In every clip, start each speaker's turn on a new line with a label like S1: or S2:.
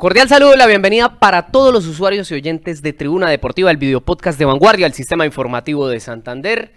S1: Cordial saludo y la bienvenida para todos los usuarios y oyentes de Tribuna Deportiva, el video podcast de Vanguardia, el sistema informativo de Santander.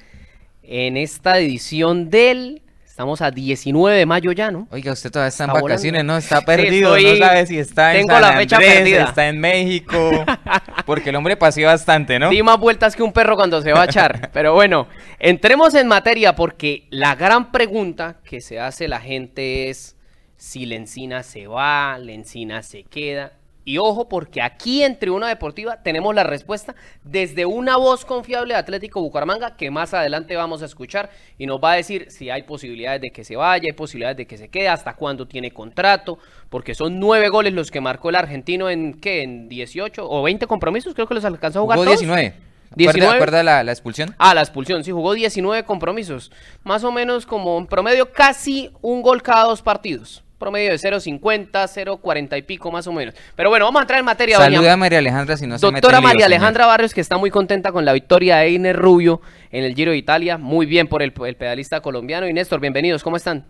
S1: En esta edición del. Estamos a 19 de mayo ya, ¿no?
S2: Oiga, usted todavía está en
S1: Está
S2: vacaciones,
S1: volando.
S2: ¿no? Está perdido,
S1: estoy-
S2: no sabe si está en
S1: tengo
S2: San
S1: la fecha
S2: Andrés,
S1: perdida.
S2: está en México, porque el hombre paseó bastante, ¿no?
S1: Di más vueltas que un perro cuando se va a echar. Pero bueno, entremos en materia porque la gran pregunta que se hace la gente es si Lencina se va, Lencina se queda. Y ojo, porque aquí en Tribuna Deportiva tenemos la respuesta desde una voz confiable de Atlético Bucaramanga que más adelante vamos a escuchar y nos va a decir si hay posibilidades de que se vaya, hay posibilidades de que se quede, hasta cuándo tiene contrato, porque son nueve goles los que marcó el argentino en, ¿qué? En 18 o 20 compromisos, creo que los alcanzó a jugar
S2: Jugó
S1: todos.
S2: 19.
S1: 19.
S2: ¿Acuerda, acuerda la, la expulsión?
S1: Ah, la expulsión, sí, jugó 19 compromisos. Más o menos como en promedio casi un gol cada dos partidos. Promedio de 0.50, 0.40 y pico más o menos. Pero bueno, vamos a entrar en materia. doña
S2: Saluda a María Alejandra si no se mete
S1: Doctora
S2: en lío,
S1: María
S2: señor.
S1: Alejandra Barrios, que está muy contenta con la victoria de Einer Rubio en el Giro de Italia. Muy bien por el, el pedalista colombiano. Y Néstor, bienvenidos, ¿cómo están?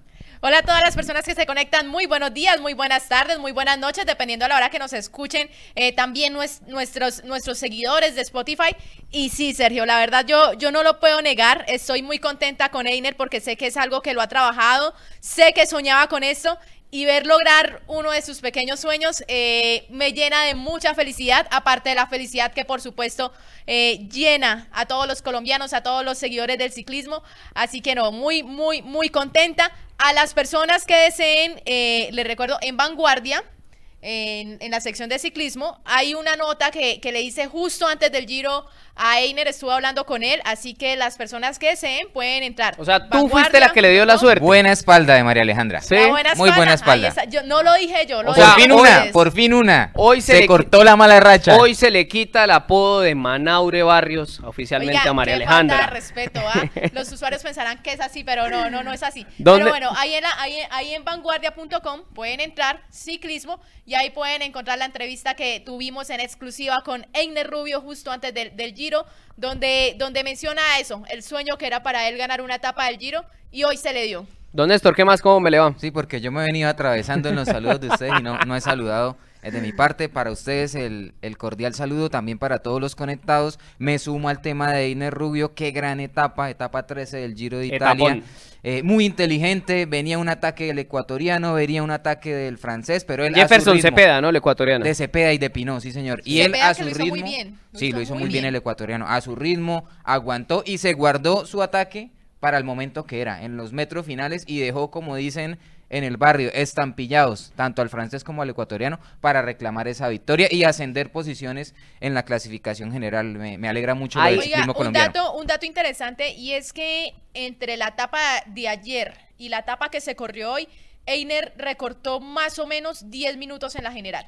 S3: Hola a todas las personas que se conectan, muy buenos días, muy buenas tardes, muy buenas noches, dependiendo a la hora que nos escuchen. Eh, también nues- nuestros, nuestros seguidores de Spotify. Y sí, Sergio, la verdad yo, yo no lo puedo negar, estoy muy contenta con Einer porque sé que es algo que lo ha trabajado, sé que soñaba con esto. Y ver lograr uno de sus pequeños sueños eh, me llena de mucha felicidad, aparte de la felicidad que por supuesto eh, llena a todos los colombianos, a todos los seguidores del ciclismo. Así que no, muy, muy, muy contenta. A las personas que deseen, eh, les recuerdo, en Vanguardia, en, en la sección de ciclismo, hay una nota que, que le hice justo antes del Giro a Einer, estuve hablando con él, así que las personas que deseen pueden entrar.
S1: O sea, tú fuiste la que le dio la suerte.
S2: Buena espalda de María Alejandra.
S1: Sí.
S3: Buena
S2: Muy buena espalda.
S3: Yo, no lo dije yo, lo
S1: O
S2: Por
S1: sea,
S2: fin una, por fin una.
S1: Hoy se
S2: se,
S1: le-
S2: cortó la mala racha.
S1: Hoy se le quita el apodo de Manaure Barrios oficialmente
S3: Oiga,
S1: a María
S3: qué falta
S1: Alejandra.
S3: de respeto, ¿ah? Los usuarios pensarán que es así, pero no, no, no es así.
S1: ¿Dónde-
S3: Pero bueno, ahí en, la- ahí, ahí en vanguardia.com pueden entrar, ciclismo, y ahí pueden encontrar la entrevista que tuvimos en exclusiva con Einer Rubio justo antes del, del Giro, donde, donde menciona eso, el sueño que era para él ganar una etapa del Giro, y hoy se le dio.
S1: Don Néstor, ¿qué más? ¿Cómo me le va?
S2: Sí, porque yo me he venido atravesando en los saludos de ustedes y no, no he saludado. Eh, De mi parte, para ustedes el, el cordial saludo, también para todos los conectados. Me sumo al tema de Iner Rubio, qué gran etapa, etapa 13 del Giro de Italia.
S1: Etapón.
S2: Eh, muy inteligente, venía un ataque del ecuatoriano, venía un ataque del francés, pero él a su
S1: Jefferson
S2: ritmo-
S1: Cepeda, ¿no? El ecuatoriano.
S2: de Cepeda y de Pinó, sí señor. Y él a
S3: que
S2: su
S3: lo hizo
S2: ritmo.
S3: muy bien, lo
S2: sí,
S3: hizo
S2: lo hizo
S3: muy
S2: muy bien
S3: bien.
S2: el ecuatoriano. A su ritmo, aguantó y se guardó su ataque para el momento que era, en los metros finales, y dejó, como dicen en el barrio, estampillados, tanto al francés como al ecuatoriano, para reclamar esa victoria y ascender posiciones en la clasificación general. Me, me alegra mucho lo
S1: Ay.
S2: del
S3: Oiga,
S2: ciclismo
S3: un
S2: colombiano.
S3: dato, un dato interesante y es que entre la etapa de ayer y la etapa que se corrió hoy, Einer recortó más o menos 10 minutos en la general.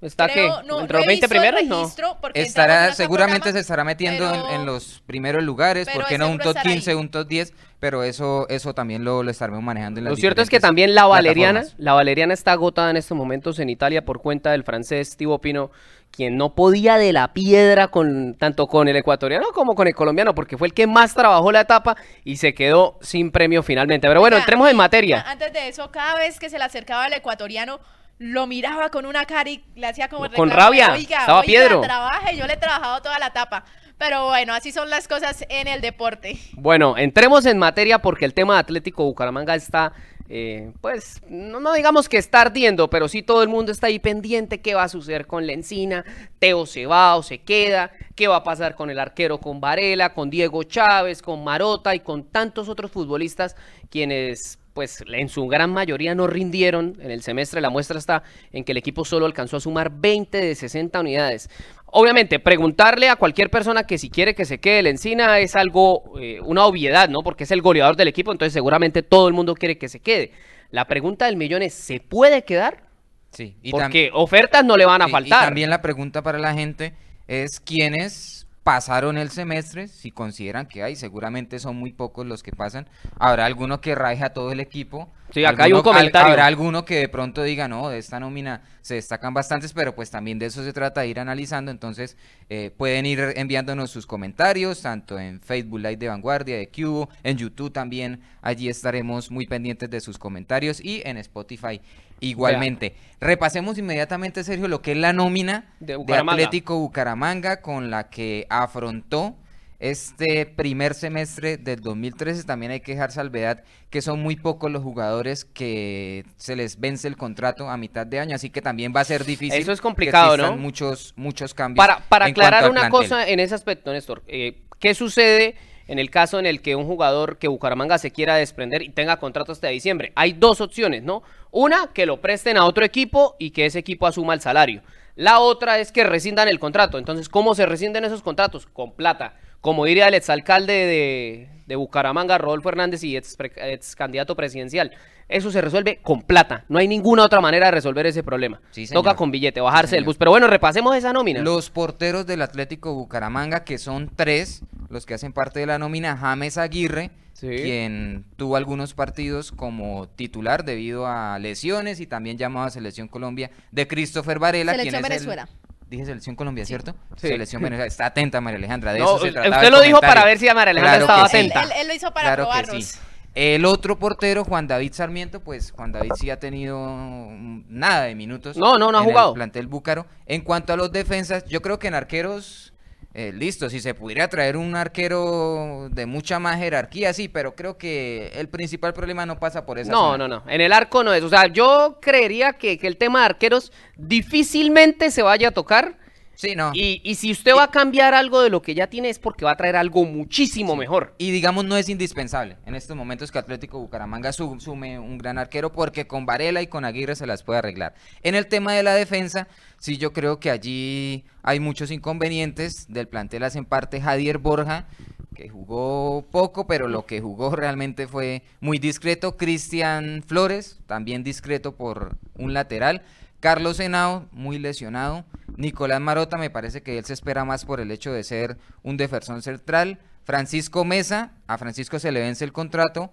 S1: ¿Está
S3: Creo-
S1: qué?
S3: no,
S1: ¿Entre los
S3: he
S1: 20
S3: visto el
S1: primeros? No.
S2: Estará, seguramente
S3: programa,
S2: se estará metiendo en-
S3: pero-
S2: en, los primeros lugares, porque no un top
S3: estará
S2: 15,
S3: ahí.
S2: un top 10, pero eso eso también lo, lo estaremos manejando en las
S1: Lo cierto es que también la Valeriana, la Valeriana está agotada en estos momentos en Italia por cuenta del francés Thibaut Pino, quien no podía de la piedra con tanto con el ecuatoriano como con el colombiano, porque fue el que más trabajó la etapa y se quedó sin premio finalmente. Pero bueno,
S3: Oiga,
S1: entremos en materia.
S3: Antes de eso, cada vez que se le acercaba al ecuatoriano, lo miraba con una cara y le hacía como
S1: Con
S3: reclamo
S1: rabia,
S3: Oiga,
S1: estaba
S3: oiga,
S1: Piedro".
S3: trabaje, yo le he trabajado toda la etapa. Pero bueno, así son las cosas en el deporte.
S1: Bueno, entremos en materia porque el tema de Atlético Bucaramanga está, eh, pues, no, no digamos que está ardiendo, pero sí todo el mundo está ahí pendiente qué va a suceder con Lencina, Teo se va o se queda, qué va a pasar con el arquero, con Varela, con Diego Chávez, con Marota y con tantos otros futbolistas quienes pues en su gran mayoría no rindieron en el semestre. La muestra está en que el equipo solo alcanzó a sumar 20 de 60 unidades. Obviamente, preguntarle a cualquier persona que si quiere que se quede el Encina es algo, eh, una obviedad, ¿no? Porque es el goleador del equipo, entonces seguramente todo el mundo quiere que se quede. La pregunta del millón es, ¿se puede quedar?
S2: Sí, y
S1: Porque ofertas no le van a
S2: Sí,
S1: faltar.
S2: Y también la pregunta para la gente es quiénes pasaron el semestre, si consideran que hay, seguramente son muy pocos los que pasan. Habrá alguno que raje a todo el equipo.
S1: Sí, acá hay un
S2: al-
S1: comentario.
S2: habrá alguno que de pronto diga, no, de esta nómina se destacan bastantes, pero pues también de eso se trata de ir analizando. Entonces eh, pueden ir enviándonos sus comentarios, tanto en Facebook Live de Vanguardia, de Cubo, en YouTube también. Allí estaremos muy pendientes de sus comentarios y en Spotify igualmente. Repasemos inmediatamente, Sergio, lo que es la nómina
S1: De
S2: de. Atlético Bucaramanga con la que afrontó este primer semestre del 2013. También hay que dejar salvedad que son muy pocos los jugadores que se les vence el contrato a mitad de año, así que también va a ser difícil.
S1: Eso es complicado, ¿no?
S2: Muchos, muchos cambios.
S1: Para, para aclarar una
S2: plantel.
S1: cosa en ese aspecto, Néstor, eh, ¿qué sucede en el caso en el que un jugador que Bucaramanga se quiera desprender y tenga contrato hasta diciembre? Hay dos opciones, ¿no? Una, que lo presten a otro equipo y que ese equipo asuma el salario. La otra es que rescindan el contrato. Entonces, ¿cómo se rescinden esos contratos? Con plata. Como diría el exalcalde de, de Bucaramanga, Rodolfo Hernández, y ex, ex candidato presidencial. Eso se resuelve con plata. No hay ninguna otra manera de resolver ese problema.
S2: Sí, señor.
S1: Toca con billete, bajarse del
S2: señor.
S1: bus. Pero bueno, repasemos esa nómina.
S2: Los porteros del Atlético Bucaramanga, que son tres, los que hacen parte de la nómina, James Aguirre,
S1: Sí.
S2: quien tuvo algunos partidos como titular debido a lesiones y también llamado a Selección Colombia, de Christopher Varela,
S3: Selección
S2: quien es el-
S3: Venezuela.
S2: Dije Selección Colombia, ¿cierto?
S1: Sí.
S2: Selección Venezuela. Está atenta, María Alejandra. De
S1: No,
S2: eso se
S1: usted
S2: trataba el
S1: lo dijo para ver si a María Alejandra
S2: Claro
S1: estaba
S2: sí.
S1: atenta.
S3: Él, él lo hizo para
S2: Claro que
S3: probarnos.
S2: sí. El otro portero, Juan David Sarmiento, pues Juan David sí ha tenido mm, nada de minutos.
S1: No, no, no ha
S2: en el
S1: jugado.
S2: plantel búcaro. En cuanto a los defensas, yo creo que en arqueros, eh, listo, si se pudiera traer un arquero de mucha más jerarquía, sí, pero creo que el principal problema no pasa por esa
S1: No,
S2: zona.
S1: no, no. En el arco no es. O sea, yo creería que, que el tema de arqueros difícilmente se vaya a tocar.
S2: Sí, no.
S1: Y, y si usted va a cambiar algo de lo que ya tiene es porque va a traer algo muchísimo mejor.
S2: Y digamos, no es indispensable en estos momentos que Atlético Bucaramanga su- sume un gran arquero porque con Varela y con Aguirre se las puede arreglar. En el tema de la defensa, sí yo creo que allí hay muchos inconvenientes. Del plantel hacen parte Javier Borja, que jugó poco, pero lo que jugó realmente fue muy discreto. Cristian Flores, también discreto por un lateral. Carlos Henao, muy lesionado. Nicolás Marota, me parece que él se espera más por el hecho de ser un defensor central. Francisco Mesa, a Francisco se le vence el contrato.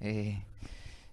S2: Eh,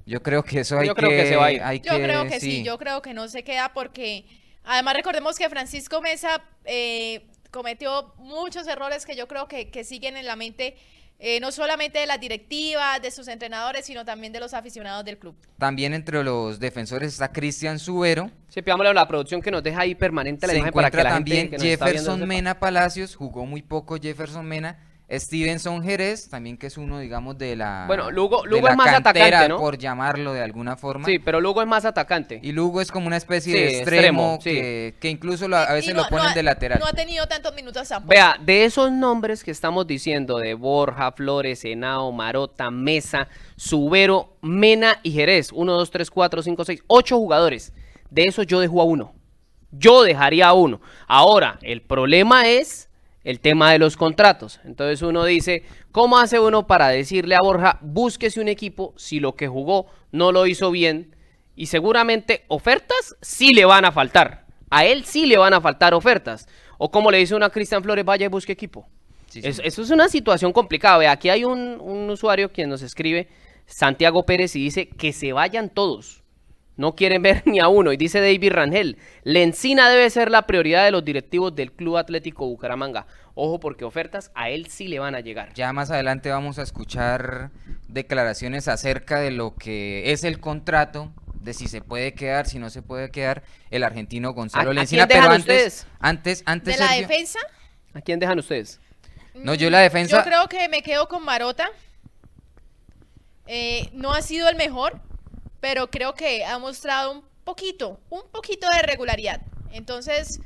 S2: yo creo que eso hay
S1: Yo creo que se va a ir.
S2: hay
S3: Yo
S2: que-
S3: creo que sí. yo creo que no se queda porque además recordemos que Francisco Mesa eh, cometió muchos errores que yo creo que, que siguen en la mente eh, no solamente de las directivas, de sus entrenadores, sino también de los aficionados del club.
S2: También entre los defensores está Cristian Subero.
S1: Sí, pidámosle a la producción que nos deja ahí permanente la
S2: Se
S1: imagen para que
S2: encuentra
S1: la
S2: también
S1: gente que nos está viendo
S2: Jefferson
S1: sepa.
S2: Mena Palacios, jugó muy poco Jefferson Mena. Stevenson Jerez, también que es uno, digamos, de la.
S1: Bueno, Lugo-
S2: de
S1: Lugo
S2: la
S1: es más
S2: cantera,
S1: atacante, ¿no?
S2: Por llamarlo de alguna forma.
S1: Sí, pero Lugo es más atacante.
S2: Y Lugo es como una especie
S1: Sí,
S2: de extremo,
S1: extremo, sí.
S2: que, que incluso lo- a
S3: Y
S2: veces
S3: no-
S2: lo ponen
S3: no ha-
S2: de lateral.
S3: No ha tenido tantos minutos tampoco.
S1: Vea, de esos nombres que estamos diciendo, de Borja, Flores, Henao, Marota, Mesa, Subero, Mena y Jerez, 1, 2, 3, 4, 5, 6, 8 jugadores. De esos yo dejo a uno. Yo dejaría a uno. Ahora, el problema es el tema de los contratos. Entonces uno dice, ¿cómo hace uno para decirle a Borja, búsquese un equipo si lo que jugó no lo hizo bien? Y seguramente ofertas sí le van a faltar. A él sí le van a faltar ofertas. O como le dice uno a Cristian Flores, vaya y busque equipo.
S2: Sí,
S1: eso es una situación complicada. Ve, aquí hay un, un usuario quien nos escribe, Santiago Pérez, y dice que se vayan todos. No quieren ver ni a uno. Y dice David Rangel, Lencina debe ser la prioridad de los directivos del Club Atlético Bucaramanga. Ojo porque ofertas a él sí le van a llegar.
S2: Ya más adelante vamos a escuchar declaraciones acerca de lo que es el contrato, de si se puede quedar, si no se puede quedar, el argentino Gonzalo
S1: ¿A- a
S2: Lencina.
S1: quién
S2: Pero antes,
S1: ustedes?
S2: antes, antes,
S3: de la
S2: Sergio,
S3: defensa.
S1: ¿A quién dejan ustedes?
S2: No, yo la defensa-
S3: Yo creo que me quedo con Marota. Eh, no ha sido el mejor, pero creo que ha mostrado un poquito, un poquito de regularidad. Entonces,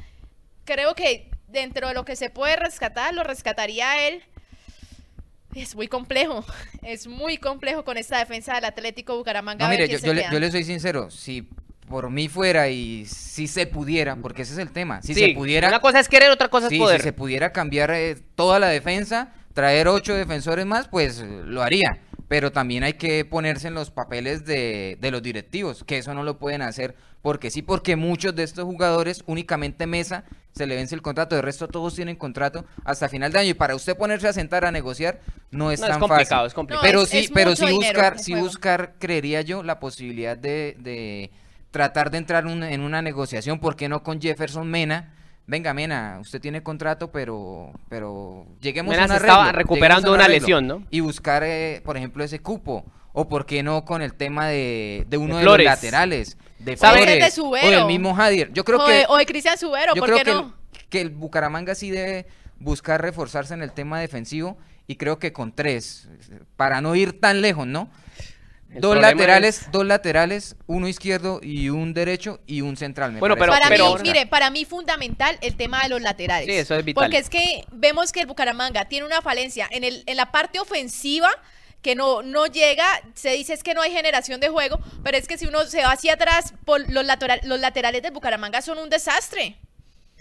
S3: creo que dentro de lo que se puede rescatar, lo rescataría a él. Es muy complejo, es muy complejo con esta defensa del Atlético Bucaramanga.
S2: No, mire, yo, le,
S3: queda.
S2: yo le soy sincero, si por mí fuera y si se pudiera, porque ese es el tema, si
S1: Sí,
S2: se pudiera...
S1: Una cosa es querer, otra cosa
S2: Sí,
S1: es poder.
S2: si se pudiera cambiar eh, toda la defensa, traer ocho defensores más, pues lo haría. Pero también hay que ponerse en los papeles de, de los directivos, que eso no lo pueden hacer porque sí, porque muchos de estos jugadores, únicamente Mesa, se le vence el contrato, de resto todos tienen contrato hasta final de año. Y para usted ponerse a sentar a negociar no es
S1: No, es
S2: tan
S1: complicado,
S2: fácil.
S1: es complicado.
S2: Pero
S3: No, es-
S2: sí,
S3: es
S2: pero sí buscar, sí buscar, creería yo, la posibilidad de, de tratar de entrar un- en una negociación, ¿por qué no con Jefferson Mena? Venga, Mena, usted tiene contrato, pero, pero lleguemos
S1: Mena
S2: a un
S1: se estaba recuperando
S2: lleguemos a un
S1: una
S2: arreglo.
S1: lesión, ¿no?
S2: Y buscar, eh, por ejemplo, ese cupo. o por qué no con el tema de, de uno de, los laterales, de
S3: ¿Sabes?
S2: Flores,
S3: De Subero.
S2: o del mismo Javier. Yo creo
S3: o,
S2: que
S3: de, o de Cristian Subero,
S2: yo
S3: ¿por
S2: creo
S3: qué
S2: que,
S3: no?
S2: el, que el Bucaramanga sí debe buscar reforzarse en el tema defensivo y creo que con tres, para no ir tan lejos, ¿no?
S1: El
S2: Dos laterales,
S1: es-
S2: dos laterales, uno izquierdo y un derecho y un central. me
S1: Bueno,
S2: parece.
S1: pero-
S3: para
S1: pero
S3: mí, mire, para mí fundamental el tema de los laterales.
S1: Sí, eso es vital.
S3: Porque es que vemos que el Bucaramanga tiene una falencia en, el, en la parte ofensiva que no, no llega, se dice es que no hay generación de juego, pero es que si uno se va hacia atrás, por los, lateral- los laterales del Bucaramanga son un desastre.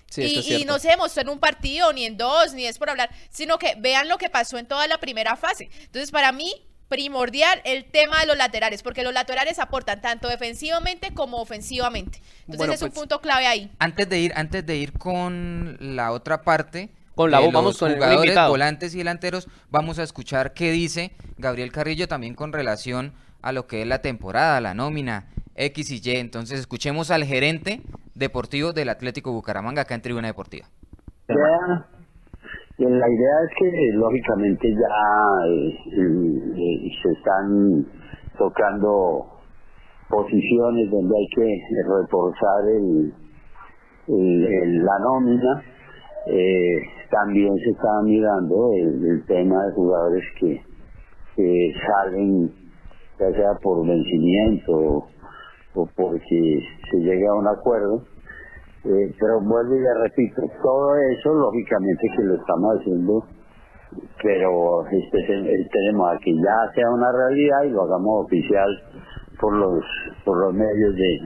S1: Sí,
S3: y,
S1: es
S3: y
S1: cierto.
S3: no se demostró en un partido, ni en dos, ni es por hablar, sino que vean lo que pasó en toda la primera fase. Entonces, para mí, primordial el tema de los laterales, porque los laterales aportan tanto defensivamente como ofensivamente. Entonces,
S1: Bueno,
S3: es un
S1: pues-
S3: punto clave ahí.
S2: Antes de ir, antes de ir con la otra parte,
S1: Con la
S2: de
S1: voz, vamos
S2: los
S1: con
S2: jugadores, volantes y delanteros, vamos a escuchar qué dice Gabriel Carrillo también con relación a lo que es la temporada, la nómina X y Y. Entonces escuchemos al gerente deportivo del Atlético Bucaramanga acá en Tribuna Deportiva.
S4: idea, y la idea es que lógicamente ya eh, eh, se están tocando posiciones donde hay que reforzar el, la nómina. Eh, también se está mirando el, el tema de jugadores que, que salen ya sea por vencimiento o, o porque se llegue a un acuerdo. Eh, pero vuelvo y le repito, todo eso lógicamente que lo estamos haciendo, pero este, tenemos a que ya sea una realidad y lo hagamos oficial por los por los medios de,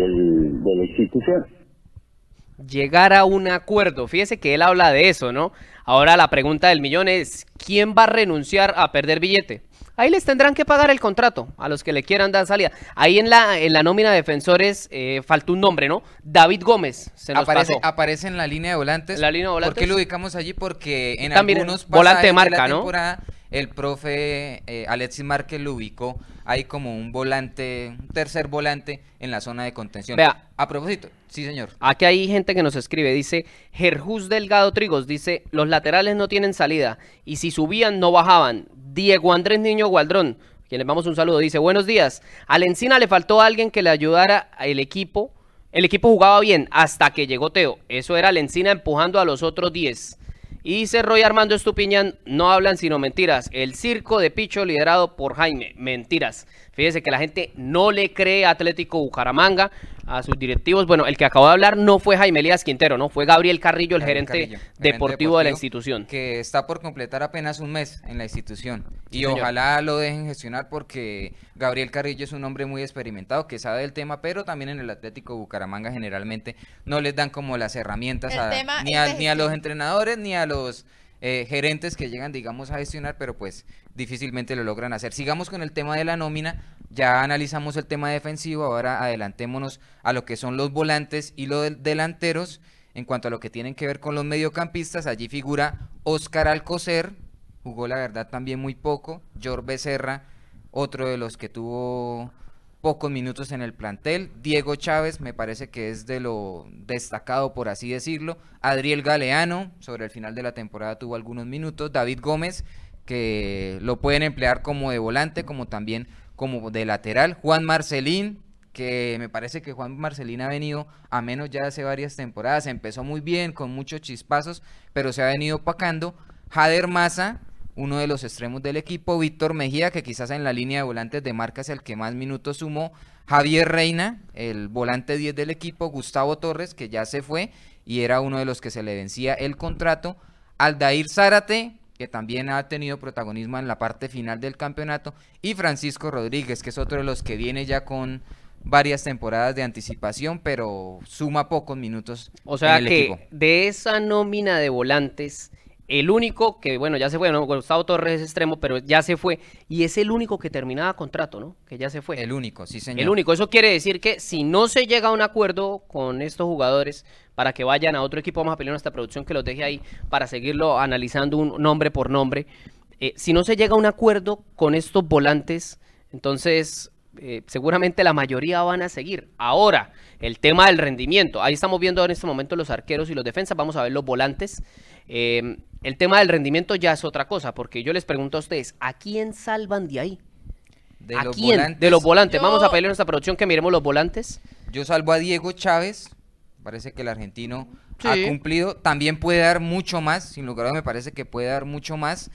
S4: del- de la institución.
S1: llegar a un acuerdo. Fíjese que él habla de eso, ¿no? Ahora la pregunta del millón es, ¿quién va a renunciar a perder billete? Ahí les tendrán que pagar el contrato a los que le quieran dar salida. Ahí en la, en la nómina de defensores eh, faltó un nombre, ¿no? David Gómez. Se nos
S2: Aparece,
S1: pasó.
S2: aparece en la línea de volantes.
S1: La línea de
S2: ¿Por qué
S1: volantes.
S2: lo ubicamos allí? Porque en
S1: También
S2: algunos
S1: volante de marca, ¿no?
S2: El profe eh, Alexis Márquez lo ubicó ahí como un volante, un tercer volante en la zona de contención.
S1: Vea.
S2: A propósito, sí señor.
S1: Aquí hay gente que nos escribe, dice Gerjus Delgado Trigos, dice, los laterales no tienen salida y si subían no bajaban. Diego Andrés Niño Gualdrón, quien les damos un saludo, dice, buenos días. A la Encina le faltó alguien que le ayudara al equipo. El equipo jugaba bien hasta que llegó Teo. Eso era la Encina empujando a los otros 10. Y dice Roy Armando Estupiñán, no hablan sino mentiras. El circo de Picho liderado por Jaime, mentiras. Fíjese que la gente no le cree a Atlético Bucaramanga, a sus directivos. Bueno, el que acabó de hablar no fue Jaime Elías Quintero, ¿no? Fue Gabriel Carrillo, el
S2: Gabriel
S1: gerente,
S2: Carrillo, gerente
S1: deportivo de la institución.
S2: Que está por completar apenas un mes en la institución.
S1: Sí,
S2: y
S1: señor.
S2: ojalá lo dejen gestionar porque Gabriel Carrillo es un hombre muy experimentado que sabe del tema, pero también en el Atlético Bucaramanga generalmente no les dan como las herramientas a- ni, a, ni a los entrenadores ni a los eh, gerentes que llegan, digamos, a gestionar, pero pues difícilmente lo logran hacer. Sigamos con el tema de la nómina. Ya analizamos el tema defensivo, ahora adelantémonos a lo que son los volantes y los del- delanteros. En cuanto a lo que tienen que ver con los mediocampistas, allí figura Oscar Alcocer, jugó la verdad también muy poco. George Becerra, otro de los que tuvo pocos minutos en el plantel. Diego Chávez, me parece que es de lo destacado, por así decirlo. Adriel Galeano, sobre el final de la temporada tuvo algunos minutos. David Gómez, que lo pueden emplear como de volante, como también como de lateral. Juan Marcelín, que me parece que Juan Marcelín ha venido a menos ya hace varias temporadas. Empezó muy bien, con muchos chispazos, pero se ha venido opacando. Jader Maza, uno de los extremos del equipo. Víctor Mejía, que quizás en la línea de volantes de marca el que más minutos sumó. Javier Reina, el volante 10 del equipo. Gustavo Torres, que ya se fue y era uno de los que se le vencía el contrato. Aldair Zárate, que también ha tenido protagonismo en la parte final del campeonato. Y Francisco Rodríguez, que es otro de los que viene ya con varias temporadas de anticipación, pero suma pocos minutos
S1: O sea
S2: en el
S1: que
S2: equipo.
S1: de esa nómina de volantes, el único que, bueno, ya se fue, ¿no? Gustavo Torres es extremo, pero ya se fue. Y es el único que terminaba contrato, ¿no? Que ya se fue.
S2: El único, sí señor.
S1: El único. Eso quiere decir que si no se llega a un acuerdo con estos jugadores para que vayan a otro equipo, vamos a pelear nuestra producción que los deje ahí para seguirlo analizando un nombre por nombre. Eh, si no se llega a un acuerdo con estos volantes, entonces eh, seguramente la mayoría van a seguir. Ahora, el tema del rendimiento. Ahí estamos viendo en este momento los arqueros y los defensas. Vamos a ver los volantes. Eh, el tema del rendimiento ya es otra cosa, porque yo les pregunto a ustedes, ¿a quién salvan de ahí?
S2: De
S1: ¿A
S2: los
S1: quién?
S2: volantes,
S1: De los volantes. Vamos a pedirle a nuestra producción que miremos los volantes.
S2: Yo salvo a Diego Chávez. Parece que el argentino ha cumplido. También puede dar mucho más. Sin lugar a dudas, me parece que puede dar mucho más.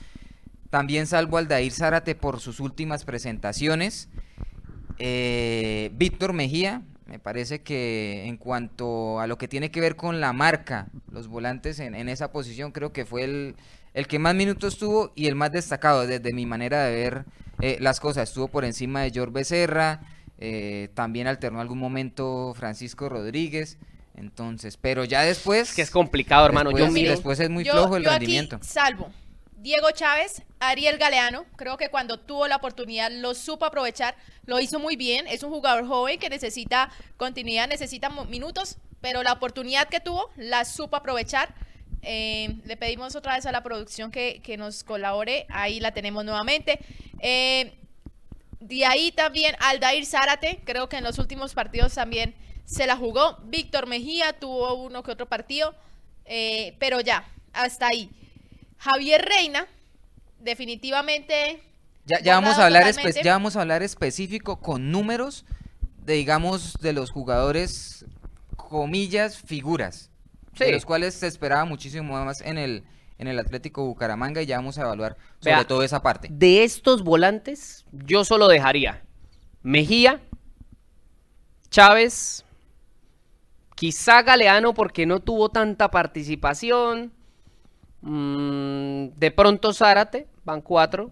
S2: También salvo al Dair Zárate por sus últimas presentaciones. Eh, Víctor Mejía, me parece que en cuanto a lo que tiene que ver con la marca, los volantes en, en esa posición, creo que fue el, el que más minutos tuvo y el más destacado desde mi manera de ver eh, las cosas. Estuvo por encima de George Becerra, eh, también alternó algún momento Francisco Rodríguez. Entonces, pero ya después.
S1: Es que es complicado, hermano.
S2: después,
S1: Yo miro.
S2: después es muy
S3: Yo-
S2: flojo el
S3: yo
S2: rendimiento.
S3: Aquí salvo Diego Chávez, Ariel Galeano, creo que cuando tuvo la oportunidad lo supo aprovechar, lo hizo muy bien, es un jugador joven que necesita continuidad, necesita minutos, pero la oportunidad que tuvo la supo aprovechar. Eh, le pedimos otra vez a la producción que, que nos colabore, ahí la tenemos nuevamente. Eh, de ahí también Aldair Zárate, creo que en los últimos partidos también se la jugó. Víctor Mejía tuvo uno que otro partido, eh, pero ya, hasta ahí. Javier Reina, definitivamente.
S2: Ya, ya vamos a hablar espe-
S3: totalmente.
S2: ya vamos a hablar específico con números de digamos de los jugadores comillas figuras de los cuales se esperaba muchísimo más en el en el Atlético Bucaramanga y ya vamos a evaluar sobre
S1: Vea,
S2: todo esa parte.
S1: De estos volantes, yo solo dejaría Mejía, Chávez, quizá Galeano porque no tuvo tanta participación. Mm, de pronto Zárate, van cuatro.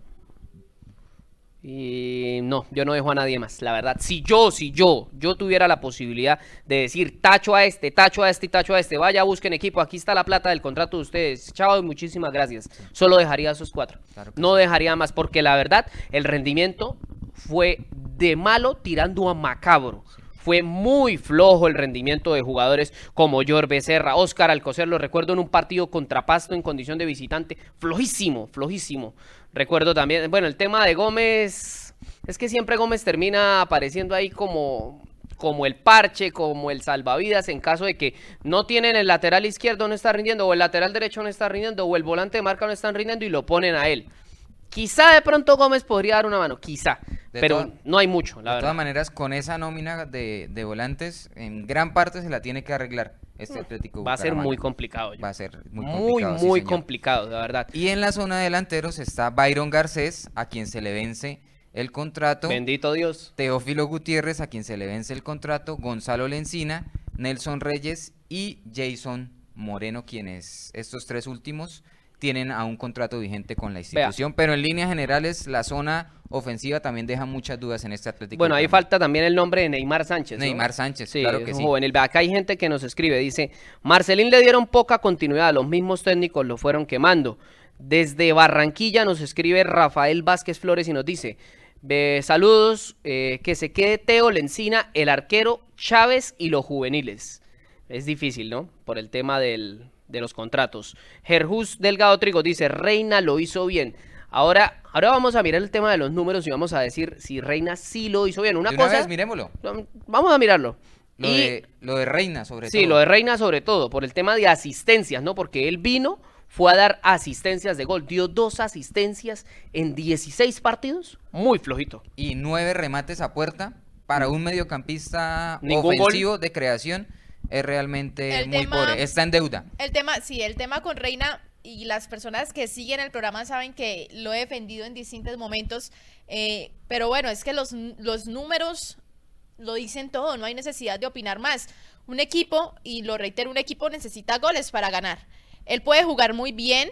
S1: Y no, yo no dejo a nadie más, la verdad. Si yo, si yo, yo tuviera la posibilidad de decir tacho a este, tacho a este y tacho a este, vaya, busquen equipo, aquí está la plata del contrato de ustedes. Chao y muchísimas gracias. Solo dejaría a esos cuatro.
S2: Claro
S1: No dejaría más, porque la verdad, el rendimiento fue de malo tirando a macabro. Fue muy flojo el rendimiento de jugadores como George Becerra, Oscar Alcocer, lo recuerdo en un partido contra Pasto en condición de visitante, flojísimo, flojísimo. Recuerdo también, bueno, el tema de Gómez, es que siempre Gómez termina apareciendo ahí como, como el parche, como el salvavidas en caso de que no tienen el lateral izquierdo no está rindiendo, o el lateral derecho no está rindiendo, o el volante de marca no están rindiendo y lo ponen a él. Quizá de pronto Gómez podría dar una mano, quizá,
S2: De
S1: pero no hay mucho, la
S2: de
S1: verdad.
S2: todas maneras, con esa nómina de, de volantes, en gran parte se la tiene que arreglar este Atlético
S1: Va a ser muy complicado. yo.
S2: Va a ser muy
S1: muy,
S2: complicado. sí,
S1: muy
S2: señor.
S1: complicado, la verdad.
S2: Y en la zona de delanteros está Byron Garcés, a quien se le vence el contrato.
S1: Bendito Dios.
S2: Teófilo Gutiérrez, a quien se le vence el contrato, Gonzalo Lencina, Nelson Reyes y Jason Moreno, quienes estos tres últimos tienen a un contrato vigente con la institución, pero en líneas generales la zona ofensiva también deja muchas dudas en este Atlético.
S1: Bueno, ahí falta también el nombre de Neymar Sánchez. ¿no?
S2: Neymar Sánchez,
S1: Sí,
S2: claro que sí.
S1: joven. Acá hay gente que nos escribe, dice, Marcelín le dieron poca continuidad, los mismos técnicos lo fueron quemando. Desde Barranquilla nos escribe Rafael Vázquez Flores y nos dice, "Ve, saludos, eh, que se quede Teo Lencina, el arquero, Chávez y los juveniles. Es difícil, ¿no? Por el tema del, de los contratos. Gerjus Delgado Trigo dice, Reina lo hizo bien. Ahora, ahora vamos a mirar el tema de los números y vamos a decir si Reina sí lo hizo bien. Una
S2: De una
S1: cosa...
S2: vez, miremoslo.
S1: Vamos a mirarlo.
S2: Lo,
S1: Y-
S2: de, lo de Reina, sobre
S1: sí,
S2: todo.
S1: lo de Reina sobre todo, por el tema de asistencias, ¿no? Porque él vino, fue a dar asistencias de gol, dio dos asistencias en 16 partidos, muy flojito.
S2: Y nueve remates a puerta para un mediocampista
S1: gol.
S2: ofensivo de creación es realmente
S3: El
S2: muy
S3: tema-
S2: pobre. Está en deuda.
S3: El tema, sí, el tema con Reina y las personas que siguen el programa saben que lo he defendido en distintos momentos, eh, pero bueno, es que los, los números lo dicen todo, no hay necesidad de opinar más. Un equipo, y lo reitero, un equipo necesita goles para ganar. Él puede jugar muy bien,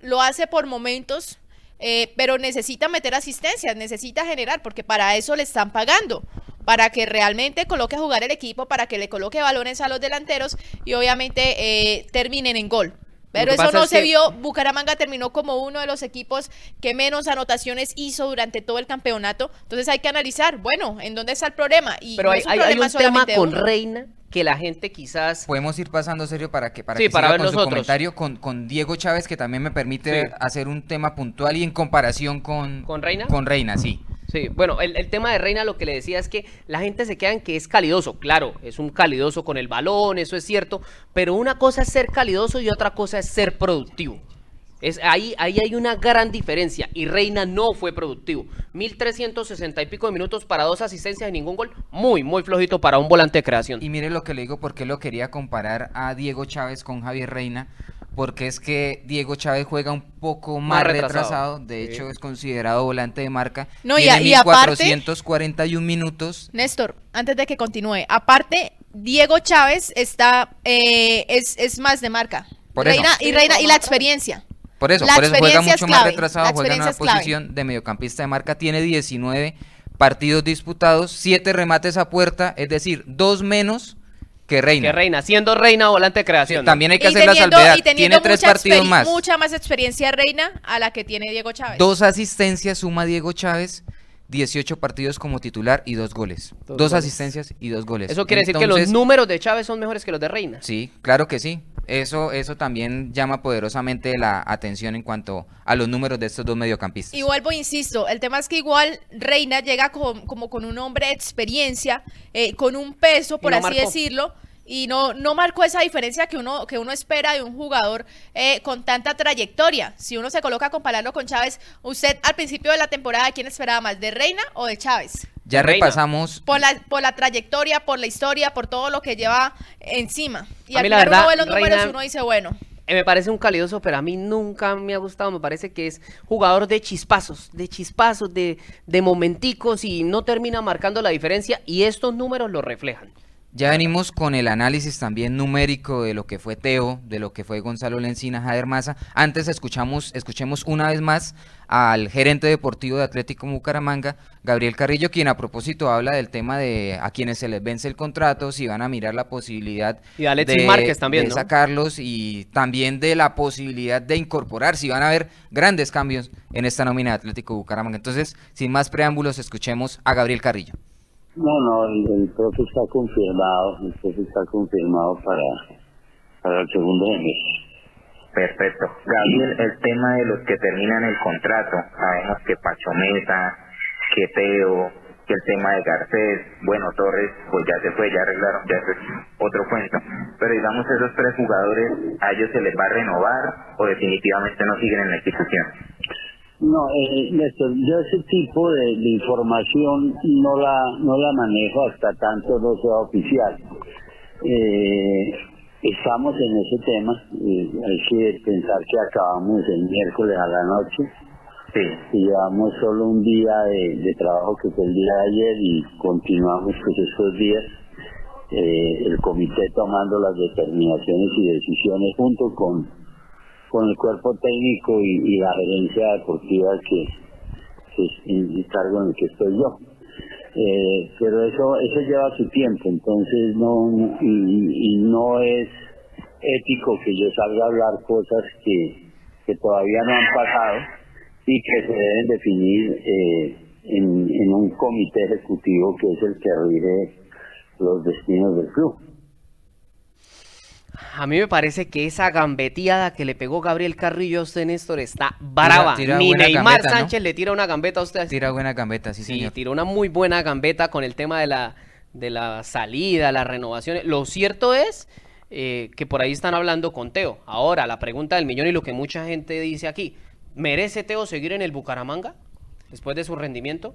S3: lo hace por momentos, eh, pero necesita meter asistencias, necesita generar, porque para eso le están pagando, para que realmente coloque a jugar el equipo, para que le coloque balones a los delanteros y obviamente eh, terminen en gol. Pero eso no se
S1: que-
S3: vio. Bucaramanga terminó como uno de los equipos que menos anotaciones hizo durante todo el campeonato. Entonces hay que analizar, bueno, ¿en dónde está el problema? Y
S1: Pero
S3: no
S1: hay,
S3: es un
S1: hay- hay
S3: problema
S1: un tema con
S3: uno.
S1: Reina que la gente quizás...
S2: Podemos ir pasando serio para que para
S1: Sí,
S2: que
S1: para ver
S2: con
S1: los
S2: su
S1: otros.
S2: comentario con, con Diego Chávez que también me permite
S1: Sí.
S2: hacer un tema puntual y en comparación con
S1: ¿Con Reina?
S2: Con Reina, sí.
S1: Sí, bueno, el, el tema de Reina lo que le decía es que la gente se queda en que es calidoso. Claro, es un calidoso con el balón, eso es cierto. Pero una cosa es ser calidoso y otra cosa es ser productivo. Es, ahí, ahí hay una gran diferencia y Reina no fue productivo. 1360 y pico de minutos para dos asistencias y ningún gol. Muy, muy flojito para un volante de creación.
S2: Y mire lo que le digo, porque lo quería comparar a Diego Chávez con Javier Reina, porque es que Diego Chávez juega un poco más,
S1: Más
S2: retrasado.
S1: retrasado.
S2: de
S1: Sí.
S2: hecho es considerado volante de marca.
S3: No, y
S2: Tiene
S3: a- y aparte-
S2: 1441 minutos.
S3: Néstor, antes de que continúe, aparte, Diego Chávez está, eh, es, es más de marca.
S2: Por eso.
S3: Reina, y Reina, y la experiencia.
S2: Por eso,
S3: La
S2: por eso juega
S3: es
S2: mucho más retrasado, juega en una posición de mediocampista de marca, tiene 19 partidos disputados, 7 remates a puerta, es decir, dos menos que Reina.
S1: Que Reina, siendo Reina volante de creación. ¿no?
S2: También hay que
S3: Y
S2: hacer la salvedad,
S3: y teniendo
S2: tiene tres
S3: mucha
S2: partidos más.
S3: Mucha más experiencia Reina a la que tiene Diego Chávez.
S2: Dos asistencias suma Diego Chávez, 18 partidos como titular y dos goles.
S1: Dos
S2: Dos,
S1: goles.
S2: asistencias y dos goles.
S1: Eso quiere decir que los números de Chávez son mejores que los de Reina.
S2: Sí, claro que sí. Eso, eso también llama poderosamente la atención en cuanto a los números de estos dos mediocampistas.
S3: Y vuelvo, insisto, el tema es que igual Reina llega con- como con un hombre de experiencia, eh, con un peso, por
S1: no
S3: así
S1: marcó.
S3: decirlo, y no, no marcó esa diferencia que uno, que uno espera de un jugador eh, con tanta trayectoria. Si uno se coloca a compararlo con Chávez, usted al principio de la temporada, ¿quién esperaba más, de Reina o de Chávez?
S2: Ya
S1: Reina.
S2: repasamos
S3: Por la, por la trayectoria, por la historia, por todo lo que lleva encima. Y
S1: A
S3: al
S1: mí la
S3: final
S1: verdad,
S3: uno ve los números
S1: Reina-
S3: y uno dice, bueno,
S1: Eh, me parece un calidoso, pero a mí nunca me ha gustado. Me parece que es jugador de chispazos, de chispazos, de, de momenticos y no termina marcando la diferencia. Y estos números lo reflejan.
S2: Ya venimos con el análisis también numérico de lo que fue Teo, de lo que fue Gonzalo Lencina, Jader Maza. Antes escuchamos, escuchemos una vez más al gerente deportivo de Atlético Bucaramanga, Gabriel Carrillo, quien a propósito habla del tema de a quienes se les vence el contrato, si van a mirar la posibilidad
S1: Y de Alexis Márquez también,
S2: de
S1: ¿no?
S2: sacarlos y también de la posibilidad de incorporar, si van a haber grandes cambios en esta nómina de Atlético Bucaramanga. Entonces, sin más preámbulos, escuchemos a Gabriel Carrillo.
S4: No, no, el, el profe está confirmado, el profe está confirmado para, para el segundo de mes.
S5: Perfecto. Gabriel, el tema de los que terminan el contrato, sabemos que Pachometa, que Teo, que el tema de Garcés, bueno, Torres, pues ya se fue, ya arreglaron, ya es otro cuento. Pero digamos, esos tres jugadores, ¿a ellos se les va a renovar o definitivamente no siguen en la institución?
S4: No, eh, Néstor, yo ese tipo de, de información no la no la manejo hasta tanto no sea oficial. Eh, estamos en ese tema, eh, hay que pensar que acabamos el miércoles a la noche
S5: Sí,
S4: y llevamos solo un día de, de trabajo que fue el día de ayer y continuamos pues estos días eh, el comité tomando las determinaciones y decisiones junto con, con el cuerpo técnico y, y la gerencia deportiva que, que es el cargo en el que estoy yo. Eh, pero eso eso lleva su tiempo, entonces no y, y no es ético que yo salga a hablar cosas que, que todavía no han pasado y que se deben definir eh, en, en un comité ejecutivo que es el que rige los destinos del club.
S1: A mí me parece que esa gambeteada que le pegó Gabriel Carrillo a usted, Néstor, está brava.
S2: tira
S1: Ni Neymar
S2: gambeta, ¿no?
S1: Sánchez le tira una gambeta a usted.
S2: Tira buena gambeta, sí,
S1: Sí,
S2: señor.
S1: tiró una muy buena gambeta con el tema de la, de la salida, las renovaciones. Lo cierto es eh, que por ahí están hablando con Teo. Ahora, la pregunta del millón y lo que mucha gente dice aquí, ¿merece Teo seguir en el Bucaramanga después de su rendimiento?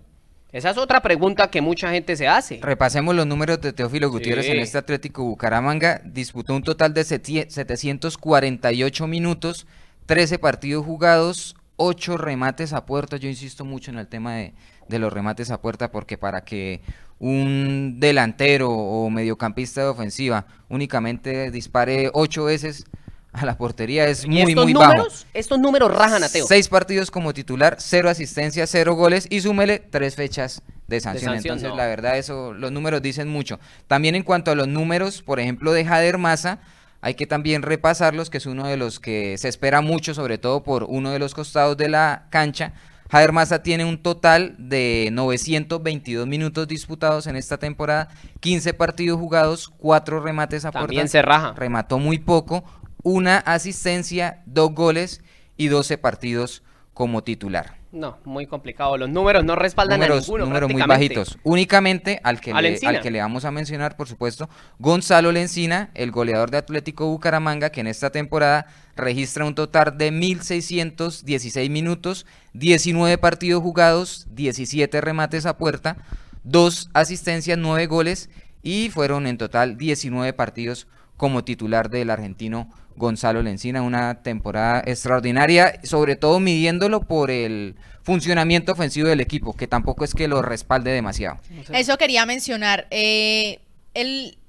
S1: Esa es otra pregunta que mucha gente se hace.
S2: Repasemos los números de Teófilo Gutiérrez
S1: Sí.
S2: en este Atlético Bucaramanga. Disputó un total de seti- 748 minutos, 13 partidos jugados, 8 remates a puerta. Yo insisto mucho en el tema de, de los remates a puerta porque para que un delantero o mediocampista de ofensiva únicamente dispare 8 veces a la portería es muy,
S1: estos
S2: muy bajo.
S1: estos números rajan a Teo.
S2: Seis partidos como titular, cero asistencias, cero goles y súmele tres fechas de sanción.
S1: sanción,
S2: Entonces,
S1: no.
S2: la verdad, eso, los números dicen mucho. También en cuanto a los números, por ejemplo, de Jader Maza, hay que también repasarlos, que es uno de los que se espera mucho, sobre todo por uno de los costados de la cancha. Jader Maza tiene un total de 922 minutos disputados en esta temporada, 15 partidos jugados, 4 remates a
S1: También
S2: puerta
S1: se raja.
S2: remató muy poco, una asistencia, dos goles y 12 partidos como titular.
S1: No, muy complicado. Los números no respaldan a
S2: números,
S1: ninguno.
S2: números muy bajitos. Únicamente al que,
S1: A
S2: le, al que le vamos a mencionar, por supuesto, Gonzalo Lencina, el goleador de Atlético Bucaramanga, que en esta temporada registra un total de 1.616 minutos, 19 partidos jugados, 17 remates a puerta, 2 asistencias, 9 goles y fueron en total 19 partidos como titular del argentino Gonzalo Lencina, una temporada extraordinaria, sobre todo midiéndolo por el funcionamiento ofensivo del equipo, que tampoco es que lo respalde demasiado.
S3: Eso quería mencionar. Eh, él,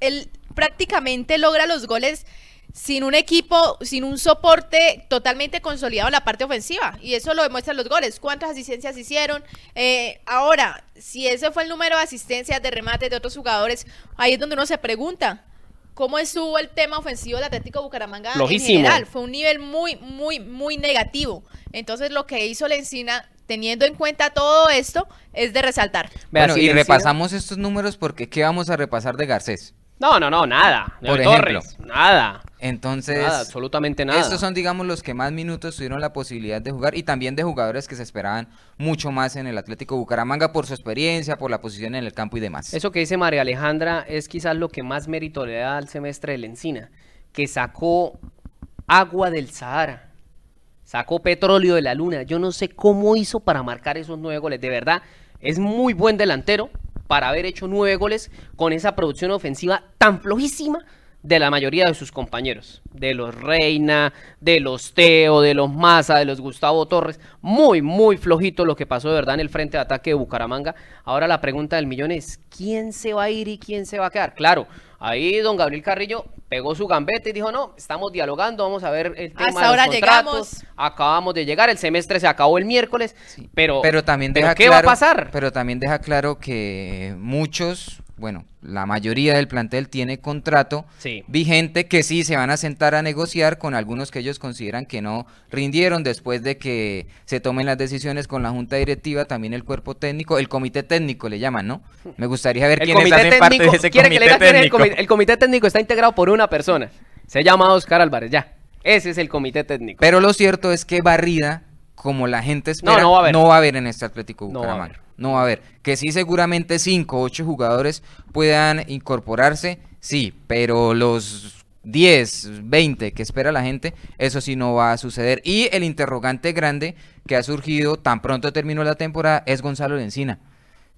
S3: él prácticamente logra los goles sin un equipo, sin un soporte totalmente consolidado en la parte ofensiva. Y eso lo demuestran los goles. ¿Cuántas asistencias hicieron? Eh, ahora, si ese fue el número de asistencias, de remates de otros jugadores, ahí es donde uno se pregunta. ¿Cómo estuvo el tema ofensivo del Atlético Bucaramanga
S1: Flojísimo.
S3: en general? Fue un nivel muy, muy, muy negativo. Entonces, lo que hizo Lencina, teniendo en cuenta todo esto, es de resaltar.
S2: Bueno, y repasamos estos números porque ¿qué vamos a repasar de Garcés?
S1: No, no, no, nada.
S2: Por
S1: De
S2: ejemplo.
S1: Torres, nada.
S2: Entonces,
S1: Nada, absolutamente nada.
S2: estos son, digamos, los que más minutos tuvieron la posibilidad de jugar y también de jugadores que se esperaban mucho más en el Atlético Bucaramanga por su experiencia, por la posición en el campo y demás.
S1: Eso que dice María Alejandra es quizás lo que más mérito le da al semestre de la Encina, que sacó agua del Sahara, sacó petróleo de la luna. Yo no sé cómo hizo para marcar esos nueve goles. De verdad, es muy buen delantero para haber hecho nueve goles con esa producción ofensiva tan flojísima de la mayoría de sus compañeros, de los Reina, de los Teo, de los Maza, de los Gustavo Torres, muy, muy flojito lo que pasó de verdad en el frente de ataque de Bucaramanga. Ahora la pregunta del millón es, ¿quién se va a ir y quién se va a quedar? Claro, ahí don Gabriel Carrillo pegó su gambete y dijo, no, estamos dialogando, vamos a ver el tema
S3: Hasta
S1: de los
S3: ahora
S1: contratos.
S3: llegamos.
S1: Acabamos de llegar, el semestre se acabó el miércoles, pero,
S2: Pero también
S1: ¿pero
S2: deja
S1: ¿qué
S2: claro,
S1: va a pasar?
S2: Pero también deja claro que muchos, bueno, la mayoría del plantel tiene contrato
S1: Sí.
S2: vigente que sí se van a sentar a negociar con algunos que ellos consideran que no rindieron después de que se tomen las decisiones con la junta directiva, también el cuerpo técnico, el comité técnico le llaman, ¿no? Me gustaría ver quiénes
S1: comité
S2: hacen parte
S1: técnico,
S2: de ese
S1: quiere que le
S2: comité
S1: el
S2: técnico.
S1: comité, el comité técnico está integrado por una persona. Se llama Oscar Álvarez, ya. Ese es el comité técnico.
S2: Pero lo cierto es que barrida, como la gente espera,
S1: no va a haber.
S2: en este Atlético
S1: No va a
S2: Bucaramanga.
S1: haber.
S2: No va a haber. Que sí, seguramente 5 o 8 jugadores puedan incorporarse, sí, pero los 10, 20 que espera la gente, eso sí no va a suceder. Y el interrogante grande que ha surgido tan pronto terminó la temporada es Gonzalo Lencina.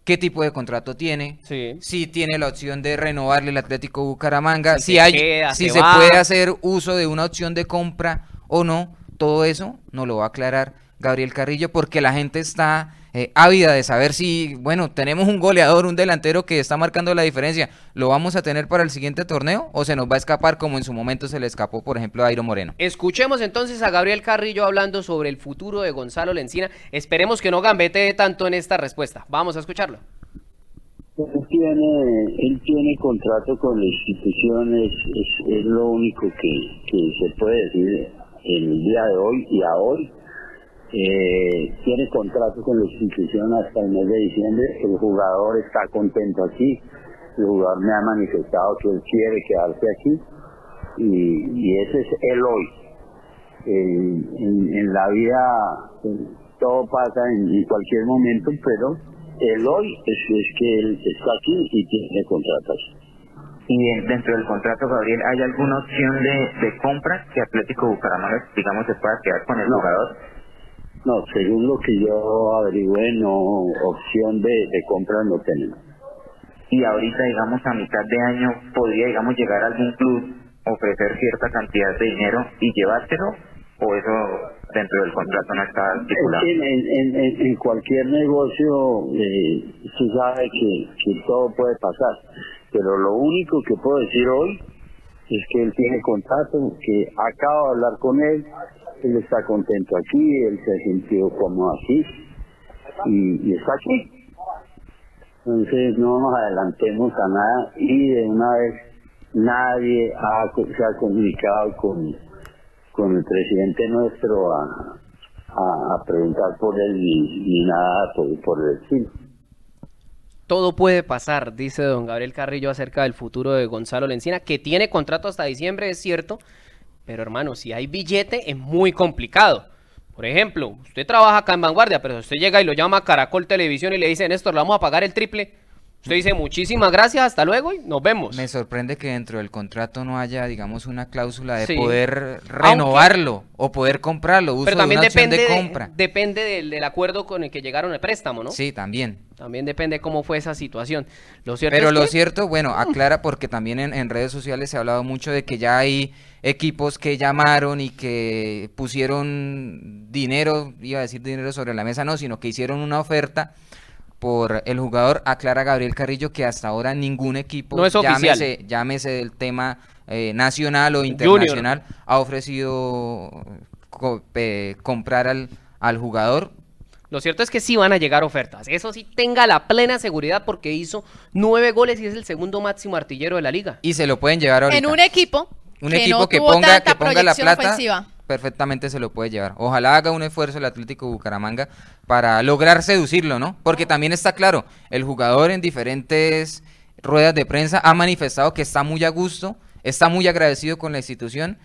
S2: ¿Qué tipo de contrato tiene?
S1: Sí.
S2: Si tiene la opción de renovarle el Atlético Bucaramanga,
S1: Si
S2: si, hay,
S1: queda,
S2: si
S1: se
S2: puede hacer uso de una opción de compra o no, todo eso nos lo va a aclarar Gabriel Carrillo porque la gente está eh, ávida de saber si, bueno, tenemos un goleador, un delantero que está marcando la diferencia, ¿lo vamos a tener para el siguiente torneo o se nos va a escapar como en su momento se le escapó, por ejemplo, a Airo Moreno?
S1: Escuchemos entonces a Gabriel Carrillo hablando sobre el futuro de Gonzalo Lencina. Esperemos que no gambetee tanto en esta respuesta. Vamos a escucharlo.
S4: Él tiene, él tiene contrato con la institución, es, es, es lo único que, que se puede decir en el día de hoy y a hoy. Eh, tiene contrato con la institución hasta el mes de diciembre, el jugador está contento aquí, el jugador me ha manifestado que él quiere quedarse aquí y, y ese es el hoy. Eh, en, en la vida eh, todo pasa en, en cualquier momento, pero el hoy es, es que él está aquí y tiene contratos.
S5: Y en- dentro del contrato, Gabriel, ¿hay alguna opción de, de compra que Atlético Bucaramanga, digamos, se pueda quedar con el
S4: No.
S5: jugador?
S4: No, según lo que yo averigüé, no opción de, de compra no tenemos.
S5: Y ahorita, digamos, a mitad de año, ¿podría, digamos, llegar algún club, ofrecer cierta cantidad de dinero y llevárselo? ¿O eso dentro del contrato no está estipulado?
S4: En, en, en, en- en cualquier negocio, eh, se sabe que, que todo puede pasar, pero lo único que puedo decir hoy es que él tiene contrato, que acabo de hablar con él, él está contento aquí, él se ha sentido como así y, está aquí. Entonces no nos adelantemos a nada y de una vez nadie ha, se ha comunicado con, con el presidente nuestro a, a, a preguntar por él ni, ni nada por, por el estilo.
S1: Todo puede pasar, dice don Gabriel Carrillo acerca del futuro de Gonzalo Lencina, que tiene contrato hasta diciembre, es cierto, pero hermano, si hay billete es muy complicado. Por ejemplo, usted trabaja acá en Vanguardia, pero usted llega y lo llama a Caracol Televisión y le dice, Néstor, le vamos a pagar el triple. Usted dice, muchísimas gracias, hasta luego y nos vemos.
S2: Me sorprende que dentro del contrato no haya, digamos, una cláusula de
S1: Sí.
S2: poder renovarlo o poder comprarlo, uso
S1: Pero
S2: de
S1: también
S2: una opción
S1: depende,
S2: de
S1: de-
S2: compra.
S1: depende del, del acuerdo con el que llegaron el préstamo, ¿no?
S2: Sí, también.
S1: También depende cómo fue esa situación. Lo cierto
S2: Pero
S1: es
S2: lo
S1: que-
S2: cierto, bueno, aclara porque también en, en redes sociales se ha hablado mucho de que ya hay equipos que llamaron y que pusieron dinero, iba a decir dinero sobre la mesa, no, sino que hicieron una oferta por el jugador. Aclara Gabriel Carrillo que hasta ahora ningún equipo,
S1: No es
S2: llámese, llámese del tema eh, nacional o internacional, ha ofrecido co- eh, comprar al, al jugador.
S1: Lo cierto es que sí van a llegar ofertas. Eso sí, tenga la plena seguridad porque hizo nueve goles y es el segundo máximo artillero de la liga.
S2: Y se lo pueden llevar ahorita.
S3: En un equipo
S2: un
S3: que
S2: equipo
S3: no
S2: que ponga, que ponga la plata,
S3: ofensiva.
S2: perfectamente se lo puede llevar. Ojalá haga un esfuerzo el Atlético Bucaramanga para lograr seducirlo, ¿no? Porque también está claro, el jugador en diferentes ruedas de prensa ha manifestado que está muy a gusto, está muy agradecido con la institución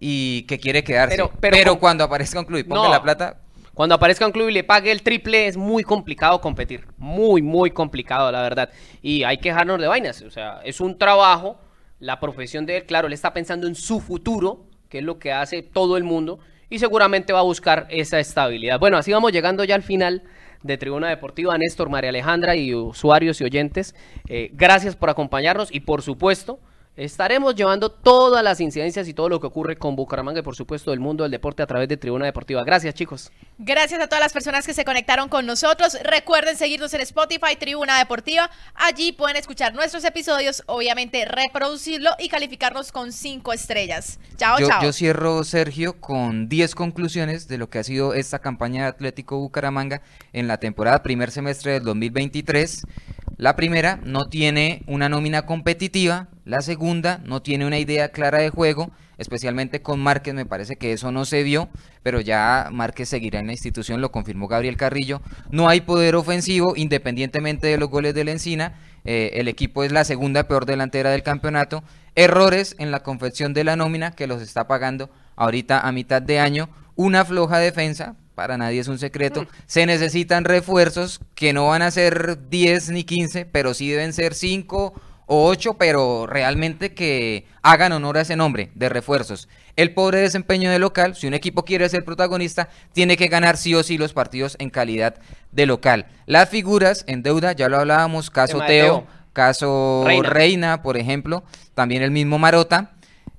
S2: y que quiere quedarse.
S1: Pero-
S2: Pero,
S1: pero con-
S2: cuando aparezca un club y ponga
S1: No.
S2: la plata,
S1: Cuando aparezca un club y le pague el triple es muy complicado competir. Muy, muy complicado, la verdad. Y hay que dejarnos de vainas. O sea, es un trabajo, la profesión de él, claro, él está pensando en su futuro, que es lo que hace todo el mundo, y seguramente va a buscar esa estabilidad. Bueno, así vamos llegando ya al final de Tribuna Deportiva. Néstor, María Alejandra y usuarios y oyentes, eh, gracias por acompañarnos y por supuesto... Estaremos llevando todas las incidencias y todo lo que ocurre con Bucaramanga y por supuesto el mundo del deporte a través de Tribuna Deportiva. Gracias chicos.
S3: Gracias a todas las personas que se conectaron con nosotros. Recuerden seguirnos en Spotify, Tribuna Deportiva. Allí pueden escuchar nuestros episodios, obviamente reproducirlo y calificarnos con cinco estrellas. Chao,
S2: yo,
S3: chao.
S2: yo cierro, Sergio, con 10 conclusiones de lo que ha sido esta campaña de Atlético Bucaramanga en la temporada primer semestre del 2023. La primera, no tiene una nómina competitiva. La segunda, no tiene una idea clara de juego, especialmente con Márquez. Me parece que eso no se vio, pero ya Márquez seguirá en la institución, lo confirmó Gabriel Carrillo. No hay poder ofensivo, independientemente de los goles de la Encina. Eh, el equipo es la segunda peor delantera del campeonato. Errores en la confección de la nómina que los está pagando ahorita a mitad de año. Una floja defensa, para nadie es un secreto. Se necesitan refuerzos que no van a ser 10 ni 15, pero sí deben ser 5 o 8, pero realmente que hagan honor a ese nombre de refuerzos. El pobre desempeño de local, si un equipo quiere ser protagonista, tiene que ganar sí o sí los partidos en calidad de local. Las figuras en deuda, ya lo hablábamos, caso
S1: de
S2: Teo, caso
S1: Reina.
S2: Reina. por ejemplo, también el mismo Marota.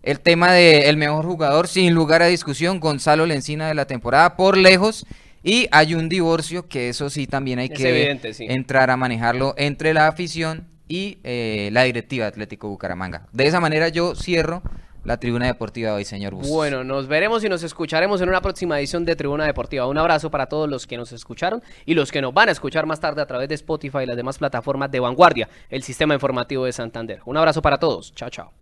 S2: El tema del el mejor jugador, sin lugar a discusión, Gonzalo Lencina de la temporada, por lejos. Y hay un divorcio que eso sí también hay
S1: Es
S2: que
S1: evidente, sí.
S2: entrar a manejarlo entre la afición y eh, la directiva Atlético Bucaramanga. De esa manera yo cierro la tribuna deportiva de hoy, señor Bustos.
S1: Bueno, nos veremos y nos escucharemos en una próxima edición de Tribuna Deportiva. Un abrazo para todos los que nos escucharon y los que nos van a escuchar más tarde a través de Spotify y las demás plataformas de Vanguardia, el sistema informativo de Santander. Un abrazo para todos. Chao, chao.